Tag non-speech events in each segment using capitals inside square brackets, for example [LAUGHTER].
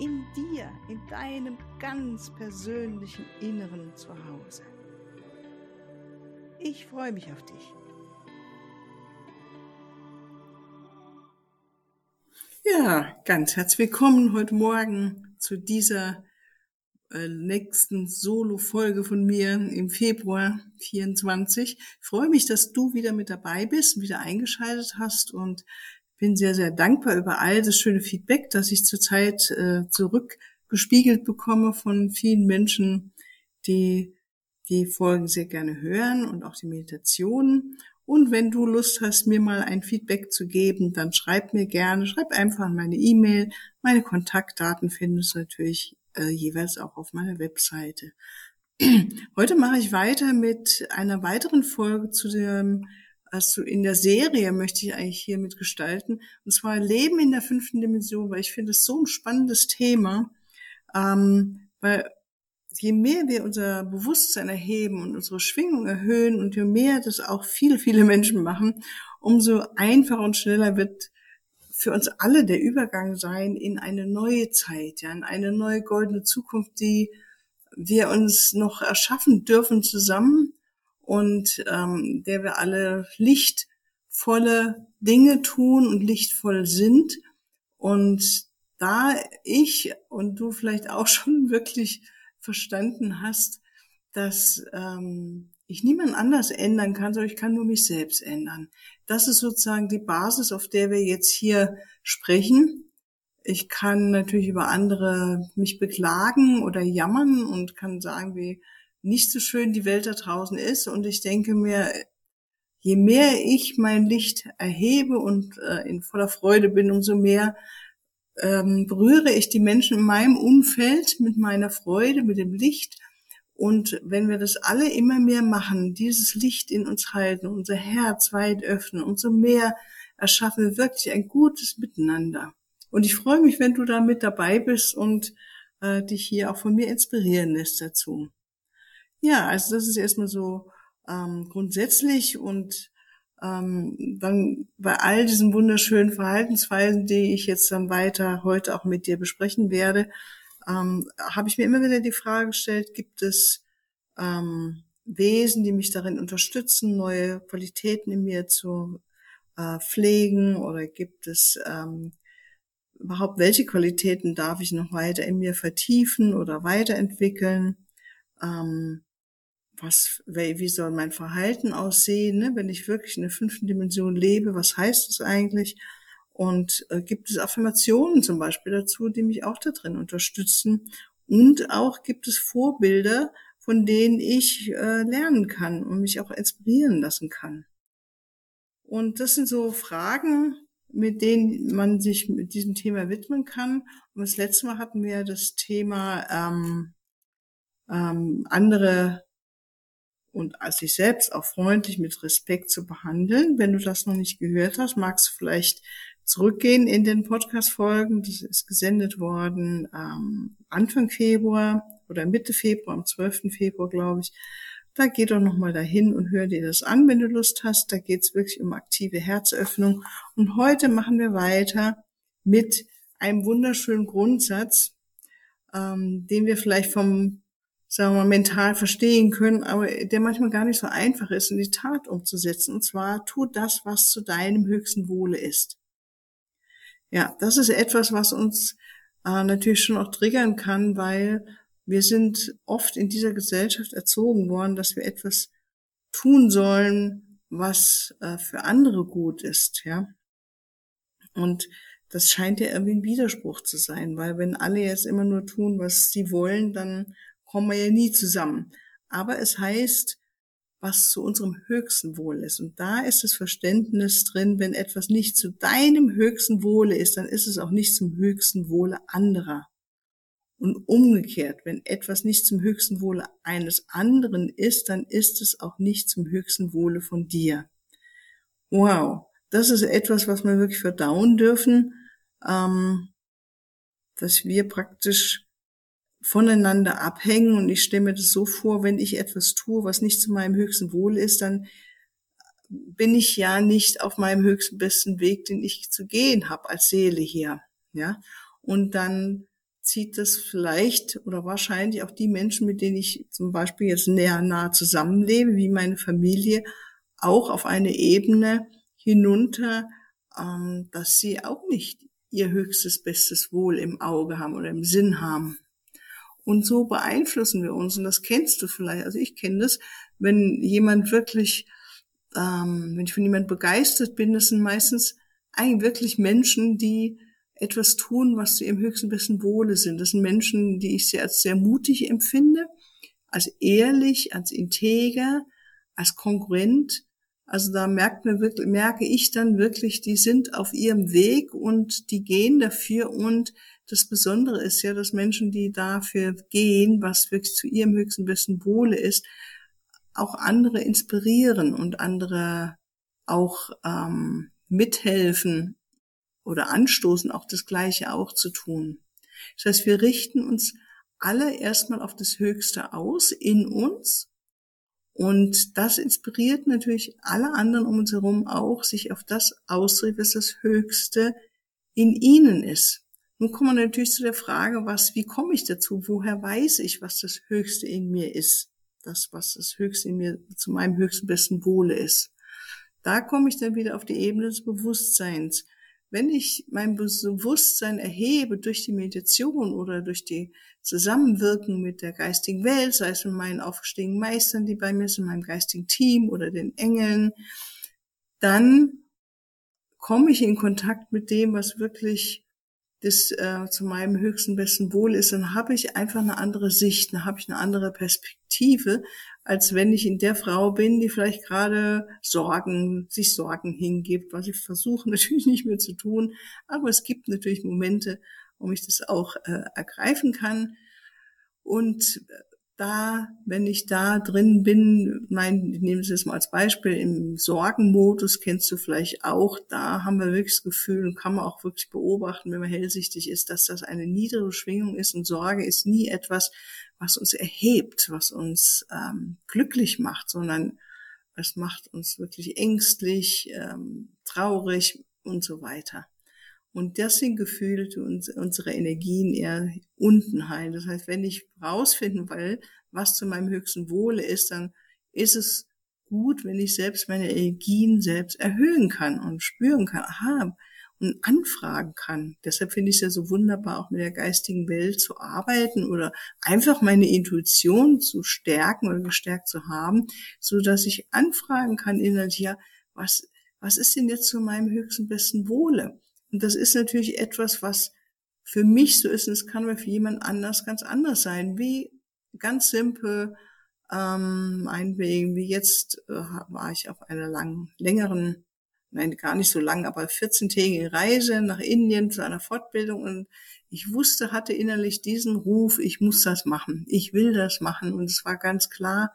in dir, in deinem ganz persönlichen Inneren zu Hause. Ich freue mich auf dich. Ja, ganz herzlich willkommen heute Morgen zu dieser äh, nächsten Solo-Folge von mir im Februar 24. Ich freue mich, dass du wieder mit dabei bist, wieder eingeschaltet hast und bin sehr, sehr dankbar über all das schöne Feedback, das ich zurzeit äh, zurückgespiegelt bekomme von vielen Menschen, die die Folgen sehr gerne hören und auch die Meditationen. Und wenn du Lust hast, mir mal ein Feedback zu geben, dann schreib mir gerne, schreib einfach meine E-Mail. Meine Kontaktdaten findest du natürlich äh, jeweils auch auf meiner Webseite. [CLEARS THROAT] Heute mache ich weiter mit einer weiteren Folge zu dem also in der Serie möchte ich eigentlich hier mitgestalten. Und zwar Leben in der fünften Dimension, weil ich finde es so ein spannendes Thema. Ähm, weil je mehr wir unser Bewusstsein erheben und unsere Schwingung erhöhen und je mehr das auch viele, viele Menschen machen, umso einfacher und schneller wird für uns alle der Übergang sein in eine neue Zeit, ja, in eine neue goldene Zukunft, die wir uns noch erschaffen dürfen zusammen und ähm, der wir alle lichtvolle Dinge tun und lichtvoll sind. Und da ich und du vielleicht auch [LAUGHS] schon wirklich verstanden hast, dass ähm, ich niemand anders ändern kann, sondern ich kann nur mich selbst ändern. Das ist sozusagen die Basis, auf der wir jetzt hier sprechen. Ich kann natürlich über andere mich beklagen oder jammern und kann sagen, wie nicht so schön die Welt da draußen ist. Und ich denke mir, je mehr ich mein Licht erhebe und äh, in voller Freude bin, umso mehr ähm, berühre ich die Menschen in meinem Umfeld mit meiner Freude, mit dem Licht. Und wenn wir das alle immer mehr machen, dieses Licht in uns halten, unser Herz weit öffnen, umso mehr erschaffen wir wirklich ein gutes Miteinander. Und ich freue mich, wenn du da mit dabei bist und äh, dich hier auch von mir inspirieren lässt dazu. Ja, also das ist erstmal so ähm, grundsätzlich und ähm, dann bei all diesen wunderschönen Verhaltensweisen, die ich jetzt dann weiter heute auch mit dir besprechen werde, ähm, habe ich mir immer wieder die Frage gestellt, gibt es ähm, Wesen, die mich darin unterstützen, neue Qualitäten in mir zu äh, pflegen oder gibt es ähm, überhaupt, welche Qualitäten darf ich noch weiter in mir vertiefen oder weiterentwickeln? Ähm, was, wie soll mein Verhalten aussehen, ne? wenn ich wirklich in der fünften Dimension lebe, was heißt das eigentlich? Und äh, gibt es Affirmationen zum Beispiel dazu, die mich auch da drin unterstützen? Und auch gibt es Vorbilder, von denen ich äh, lernen kann und mich auch inspirieren lassen kann. Und das sind so Fragen, mit denen man sich mit diesem Thema widmen kann. Und das letzte Mal hatten wir das Thema ähm, ähm, andere und als sich selbst auch freundlich mit Respekt zu behandeln. Wenn du das noch nicht gehört hast, magst du vielleicht zurückgehen in den Podcast-Folgen. Das ist gesendet worden ähm, Anfang Februar oder Mitte Februar, am 12. Februar, glaube ich. Da geh doch nochmal dahin und hör dir das an, wenn du Lust hast. Da geht's wirklich um aktive Herzöffnung. Und heute machen wir weiter mit einem wunderschönen Grundsatz, ähm, den wir vielleicht vom sagen wir, mental verstehen können, aber der manchmal gar nicht so einfach ist, in die Tat umzusetzen. Und zwar, tu das, was zu deinem höchsten Wohle ist. Ja, das ist etwas, was uns äh, natürlich schon auch triggern kann, weil wir sind oft in dieser Gesellschaft erzogen worden, dass wir etwas tun sollen, was äh, für andere gut ist, ja. Und das scheint ja irgendwie ein Widerspruch zu sein, weil wenn alle jetzt immer nur tun, was sie wollen, dann kommen wir ja nie zusammen. Aber es heißt, was zu unserem höchsten Wohl ist. Und da ist das Verständnis drin, wenn etwas nicht zu deinem höchsten Wohle ist, dann ist es auch nicht zum höchsten Wohle anderer. Und umgekehrt, wenn etwas nicht zum höchsten Wohle eines anderen ist, dann ist es auch nicht zum höchsten Wohle von dir. Wow, das ist etwas, was wir wirklich verdauen dürfen, ähm, dass wir praktisch voneinander abhängen. Und ich stelle mir das so vor, wenn ich etwas tue, was nicht zu meinem höchsten Wohle ist, dann bin ich ja nicht auf meinem höchsten besten Weg, den ich zu gehen habe als Seele hier. Ja, und dann zieht das vielleicht oder wahrscheinlich auch die Menschen, mit denen ich zum Beispiel jetzt näher nah zusammenlebe, wie meine Familie, auch auf eine Ebene hinunter, ähm, dass sie auch nicht ihr höchstes, bestes Wohl im Auge haben oder im Sinn haben. Und so beeinflussen wir uns, und das kennst du vielleicht, also ich kenne das, wenn jemand wirklich, ähm, wenn ich von jemand begeistert bin, das sind meistens eigentlich wirklich Menschen, die etwas tun, was zu ihrem höchsten besten Wohle sind. Das sind Menschen, die ich sehr als sehr mutig empfinde, als ehrlich, als integer, als konkurrent. Also da merkt man wirklich, merke ich dann wirklich, die sind auf ihrem Weg und die gehen dafür und das Besondere ist ja, dass Menschen, die dafür gehen, was wirklich zu ihrem höchsten besten Wohle ist, auch andere inspirieren und andere auch ähm, mithelfen oder anstoßen, auch das Gleiche auch zu tun. Das heißt, wir richten uns alle erstmal auf das Höchste aus in uns und das inspiriert natürlich alle anderen um uns herum auch, sich auf das auszurichten, was das Höchste in ihnen ist. Nun kommen wir natürlich zu der Frage, was, wie komme ich dazu? Woher weiß ich, was das Höchste in mir ist? Das, was das Höchste in mir zu meinem höchsten besten Wohle ist. Da komme ich dann wieder auf die Ebene des Bewusstseins wenn ich mein Bewusstsein erhebe durch die Meditation oder durch die Zusammenwirken mit der geistigen Welt, sei es mit meinen aufgestiegenen Meistern, die bei mir sind, meinem geistigen Team oder den Engeln, dann komme ich in Kontakt mit dem, was wirklich das äh, zu meinem höchsten besten Wohl ist, dann habe ich einfach eine andere Sicht, dann habe ich eine andere Perspektive, als wenn ich in der Frau bin, die vielleicht gerade Sorgen, sich Sorgen hingibt, was ich versuche [LAUGHS] natürlich nicht mehr zu tun, aber es gibt natürlich Momente, wo ich das auch äh, ergreifen kann. Und da, wenn ich da drin bin, mein, ich nehme es jetzt mal als Beispiel, im Sorgenmodus kennst du vielleicht auch, da haben wir wirklich das Gefühl und kann man auch wirklich beobachten, wenn man hellsichtig ist, dass das eine niedere Schwingung ist und Sorge ist nie etwas, was uns erhebt, was uns ähm, glücklich macht, sondern es macht uns wirklich ängstlich, ähm, traurig und so weiter. Und das sind Gefühle, die uns, unsere Energien eher unten heilen. Das heißt, wenn ich rausfinden will, was zu meinem höchsten Wohle ist, dann ist es gut, wenn ich selbst meine Energien selbst erhöhen kann und spüren kann, aha, und anfragen kann. Deshalb finde ich es ja so wunderbar, auch mit der geistigen Welt zu arbeiten oder einfach meine Intuition zu stärken oder gestärkt zu haben, so dass ich anfragen kann innerlich, ja, was, was ist denn jetzt zu meinem höchsten besten Wohle? Und das ist natürlich etwas, was für mich so ist, und es kann aber für jemand anders ganz anders sein. Wie ganz simpel, ähm, meinetwegen, wie jetzt äh, war ich auf einer langen, längeren, nein, gar nicht so lang, aber 14-tägige Reise nach Indien zu einer Fortbildung und ich wusste, hatte innerlich diesen Ruf, ich muss das machen, ich will das machen und es war ganz klar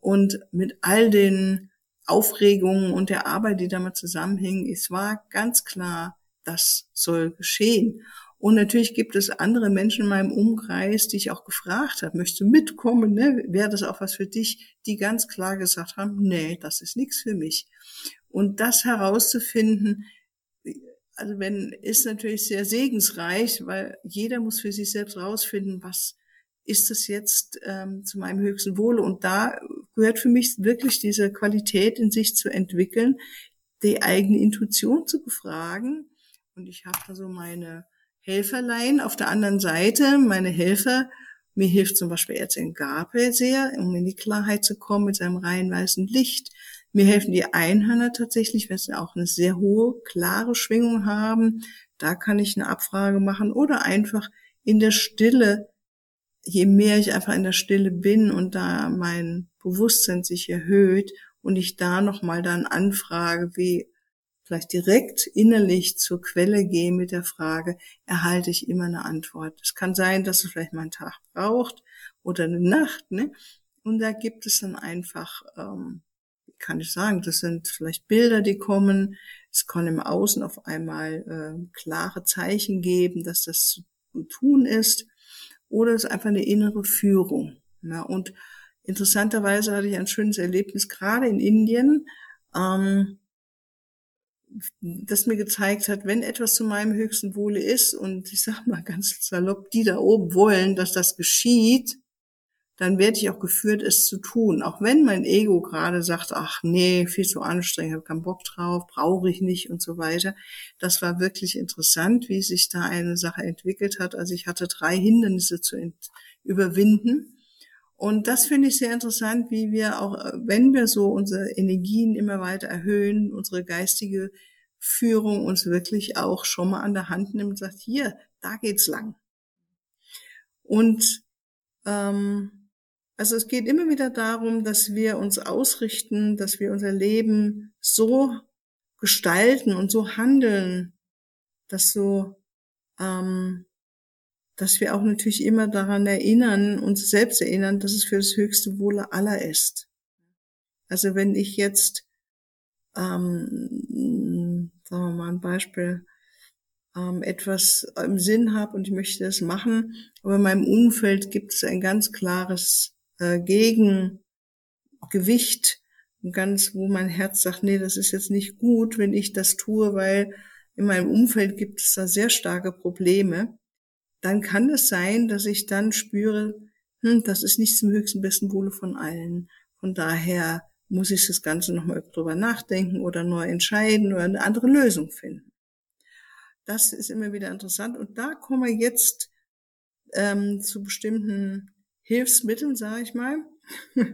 und mit all den Aufregungen und der Arbeit, die damit zusammenhing, es war ganz klar, das soll geschehen. Und natürlich gibt es andere Menschen in meinem Umkreis, die ich auch gefragt habe, möchtest du mitkommen, ne? wäre das auch was für dich, die ganz klar gesagt haben, nee, das ist nichts für mich. Und das herauszufinden, also wenn, ist natürlich sehr segensreich, weil jeder muss für sich selbst herausfinden, was ist das jetzt ähm, zu meinem höchsten Wohle. Und da gehört für mich wirklich diese Qualität in sich zu entwickeln, die eigene Intuition zu befragen und ich habe da so meine Helferlein auf der anderen Seite, meine Helfer. Mir hilft zum Beispiel Erzengel Gabriel sehr, um in die Klarheit zu kommen mit seinem rein weißen Licht. Mir helfen die Einhörner tatsächlich, weil sie auch eine sehr hohe, klare Schwingung haben. Da kann ich eine Abfrage machen oder einfach in der Stille. Je mehr ich einfach in der Stille bin und da mein Bewusstsein sich erhöht und ich da nochmal dann anfrage, wie vielleicht direkt innerlich zur Quelle gehe mit der Frage, erhalte ich immer eine Antwort. Es kann sein, dass es vielleicht mal einen Tag braucht oder eine Nacht, ne? Und da gibt es dann einfach, ähm, kann ich sagen, das sind vielleicht Bilder, die kommen. Es kann im Außen auf einmal äh, klare Zeichen geben, dass das zu tun ist. Oder es ist einfach eine innere Führung. Ja, und interessanterweise hatte ich ein schönes Erlebnis gerade in Indien, ähm, das mir gezeigt hat, wenn etwas zu meinem höchsten Wohle ist und ich sag mal ganz salopp, die da oben wollen, dass das geschieht, dann werde ich auch geführt, es zu tun. Auch wenn mein Ego gerade sagt, ach nee, viel zu anstrengend, habe keinen Bock drauf, brauche ich nicht und so weiter. Das war wirklich interessant, wie sich da eine Sache entwickelt hat. Also ich hatte drei Hindernisse zu überwinden. Und das finde ich sehr interessant, wie wir auch, wenn wir so unsere Energien immer weiter erhöhen, unsere geistige Führung uns wirklich auch schon mal an der Hand nimmt und sagt, hier, da geht's lang. Und ähm, also es geht immer wieder darum, dass wir uns ausrichten, dass wir unser Leben so gestalten und so handeln, dass so, ähm, dass wir auch natürlich immer daran erinnern, uns selbst erinnern, dass es für das höchste Wohle aller ist. Also wenn ich jetzt, ähm, sagen wir mal ein Beispiel, ähm, etwas im Sinn habe und ich möchte das machen, aber in meinem Umfeld gibt es ein ganz klares äh, Gegengewicht, ganz, wo mein Herz sagt, nee, das ist jetzt nicht gut, wenn ich das tue, weil in meinem Umfeld gibt es da sehr starke Probleme, dann kann es sein, dass ich dann spüre, hm, das ist nicht zum höchsten besten Wohle von allen. Von daher muss ich das Ganze nochmal drüber nachdenken oder neu entscheiden oder eine andere Lösung finden. Das ist immer wieder interessant. Und da kommen wir jetzt ähm, zu bestimmten Hilfsmitteln, sage ich mal. [LAUGHS]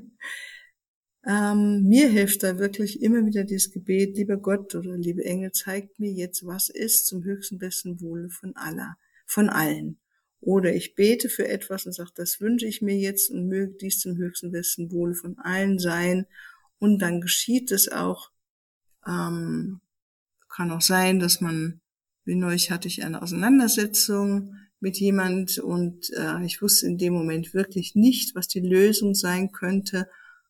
ähm, mir hilft da wirklich immer wieder dieses Gebet, lieber Gott oder liebe Engel, zeigt mir jetzt, was ist zum höchsten besten Wohle von aller, von allen. Oder ich bete für etwas und sage, das wünsche ich mir jetzt und möge dies zum höchsten besten Wohle von allen sein. Und dann geschieht es auch. Ähm, kann auch sein, dass man, wie neulich hatte ich eine Auseinandersetzung mit jemand und äh, ich wusste in dem Moment wirklich nicht, was die Lösung sein könnte.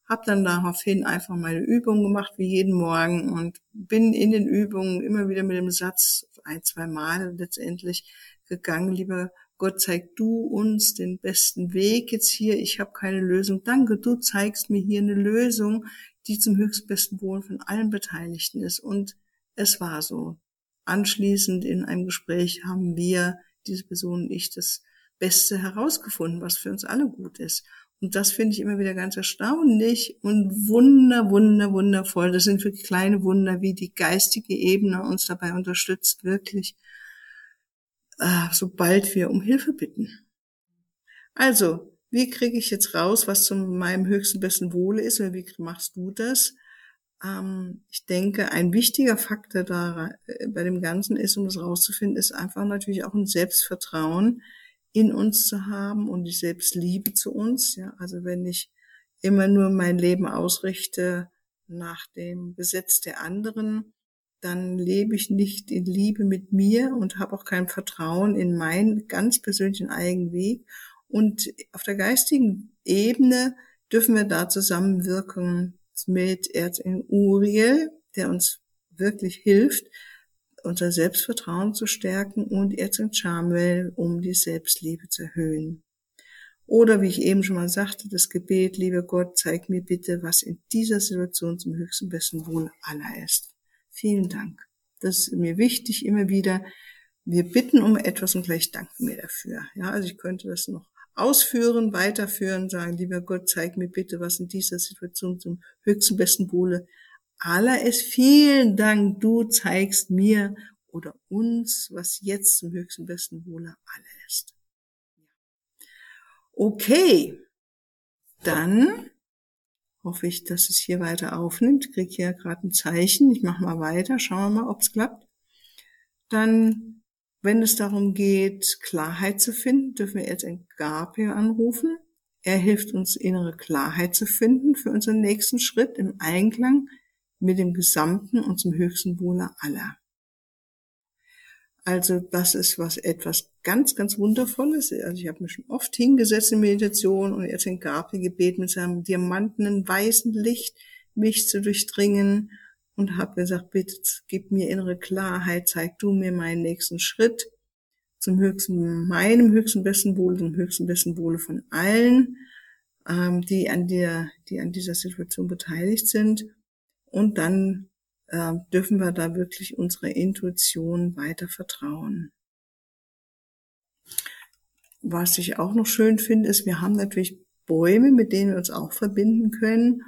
Hab dann daraufhin einfach meine Übung gemacht, wie jeden Morgen und bin in den Übungen immer wieder mit dem Satz ein, zwei Mal letztendlich gegangen, lieber Gott, zeig du uns den besten Weg jetzt hier. Ich habe keine Lösung. Danke, du zeigst mir hier eine Lösung, die zum höchstbesten Wohl von allen Beteiligten ist. Und es war so. Anschließend in einem Gespräch haben wir diese Person und ich das Beste herausgefunden, was für uns alle gut ist. Und das finde ich immer wieder ganz erstaunlich und wunder, wunder, wundervoll. Das sind wirklich kleine Wunder, wie die geistige Ebene uns dabei unterstützt, wirklich, äh, sobald wir um Hilfe bitten. Also, wie kriege ich jetzt raus, was zu meinem höchsten besten Wohle ist, oder wie machst du das? Ähm, ich denke, ein wichtiger Faktor da äh, bei dem Ganzen ist, um das rauszufinden, ist einfach natürlich auch ein Selbstvertrauen in uns zu haben und die Selbstliebe zu uns. Ja, also wenn ich immer nur mein Leben ausrichte nach dem Gesetz der anderen, dann lebe ich nicht in Liebe mit mir und habe auch kein Vertrauen in meinen ganz persönlichen eigenen Weg. Und auf der geistigen Ebene dürfen wir da zusammenwirken mit Erzengel Uriel, der uns wirklich hilft, unser Selbstvertrauen zu stärken und Erzengel Charmel, um die Selbstliebe zu erhöhen. Oder wie ich eben schon mal sagte, das Gebet, lieber Gott, zeig mir bitte, was in dieser Situation zum höchsten besten Wohl aller ist. Vielen Dank. Das ist mir wichtig immer wieder. Wir bitten um etwas und gleich danken wir dafür. Ja, also ich könnte das noch ausführen, weiterführen, sagen, lieber Gott, zeig mir bitte, was in dieser Situation zum höchsten besten Wohle aller ist. Vielen Dank, du zeigst mir oder uns, was jetzt zum höchsten besten Wohle aller ist. Okay, dann hoffe ich, dass es hier weiter aufnimmt. Kriege hier gerade ein Zeichen. Ich mache mal weiter, schauen wir mal, ob es klappt. Dann wenn es darum geht, Klarheit zu finden, dürfen wir jetzt einen Gabriel anrufen. Er hilft uns, innere Klarheit zu finden für unseren nächsten Schritt im Einklang mit dem Gesamten und zum höchsten Wohle aller. Also das ist was etwas ganz, ganz Wundervolles. Also ich habe mich schon oft hingesetzt in Meditation und jetzt in Gabriel gebeten, mit seinem diamantenen weißen Licht mich zu durchdringen und habe gesagt, bitte gib mir innere Klarheit, zeig du mir meinen nächsten Schritt zum höchsten, meinem höchsten besten Wohle, zum höchsten besten Wohle von allen, ähm, die an der, die an dieser Situation beteiligt sind. Und dann äh, dürfen wir da wirklich unsere Intuition weiter vertrauen. Was ich auch noch schön finde, ist, wir haben natürlich Bäume, mit denen wir uns auch verbinden können.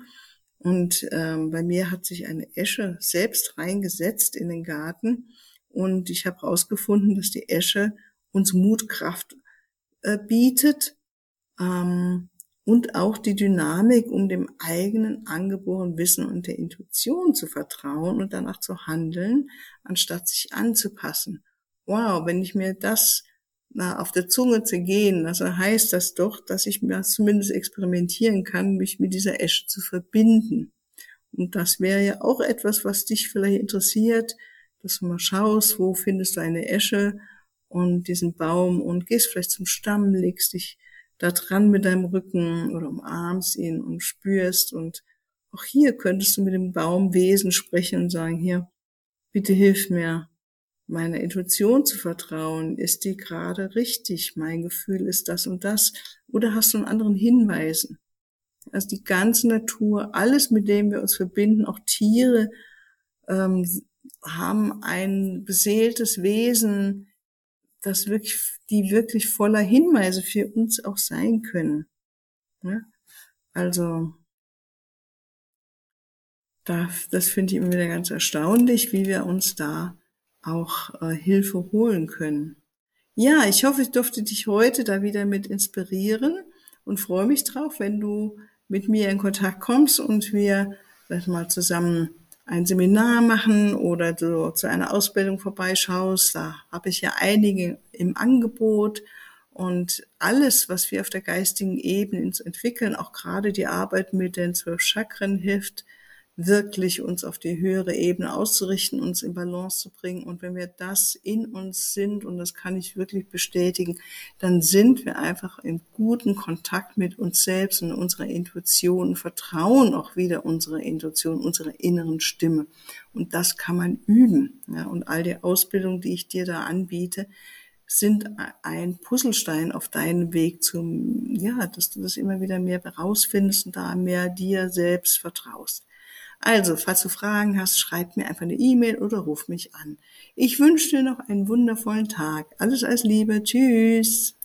Und ähm, bei mir hat sich eine Esche selbst reingesetzt in den Garten. Und ich habe herausgefunden, dass die Esche uns Mutkraft äh, bietet. Ähm, und auch die Dynamik, um dem eigenen angeborenen Wissen und der Intuition zu vertrauen und danach zu handeln, anstatt sich anzupassen. Wow, wenn ich mir das na, auf der Zunge zergehen lasse, heißt das doch, dass ich mir zumindest experimentieren kann, mich mit dieser Esche zu verbinden. Und das wäre ja auch etwas, was dich vielleicht interessiert, dass du mal schaust, wo findest du eine Esche und diesen Baum und gehst vielleicht zum Stamm, legst dich da dran mit deinem Rücken oder umarmst ihn und spürst. Und auch hier könntest du mit dem Baumwesen sprechen und sagen, hier, bitte hilf mir, meiner Intuition zu vertrauen. Ist die gerade richtig? Mein Gefühl ist das und das. Oder hast du einen anderen Hinweisen? Also die ganze Natur, alles, mit dem wir uns verbinden, auch Tiere, ähm, haben ein beseeltes Wesen, das wirklich, die wirklich voller Hinweise für uns auch sein können. Ja? Also, da, das finde ich immer wieder ganz erstaunlich, wie wir uns da auch äh, Hilfe holen können. Ja, ich hoffe, ich durfte dich heute da wieder mit inspirieren und freue mich drauf, wenn du mit mir in Kontakt kommst und wir vielleicht mal zusammen ein Seminar machen oder du zu einer Ausbildung vorbeischaust. Da habe ich ja einige im Angebot. Und alles, was wir auf der geistigen Ebene entwickeln, auch gerade die Arbeit mit den zwölf Chakren hilft, wirklich uns auf die höhere Ebene auszurichten, uns in Balance zu bringen. Und wenn wir das in uns sind, und das kann ich wirklich bestätigen, dann sind wir einfach in guten Kontakt mit uns selbst und unserer Intuition, vertrauen auch wieder unserer Intuition, unserer inneren Stimme. Und das kann man üben. Ja, und all die Ausbildung, die ich dir da anbiete, sind ein Puzzlestein auf deinem Weg zum, ja, dass du das immer wieder mehr herausfindest und da mehr dir selbst vertraust. Also, falls du Fragen hast, schreib mir einfach eine E-Mail oder ruf mich an. Ich wünsche dir noch einen wundervollen Tag. Alles als Liebe. Tschüss.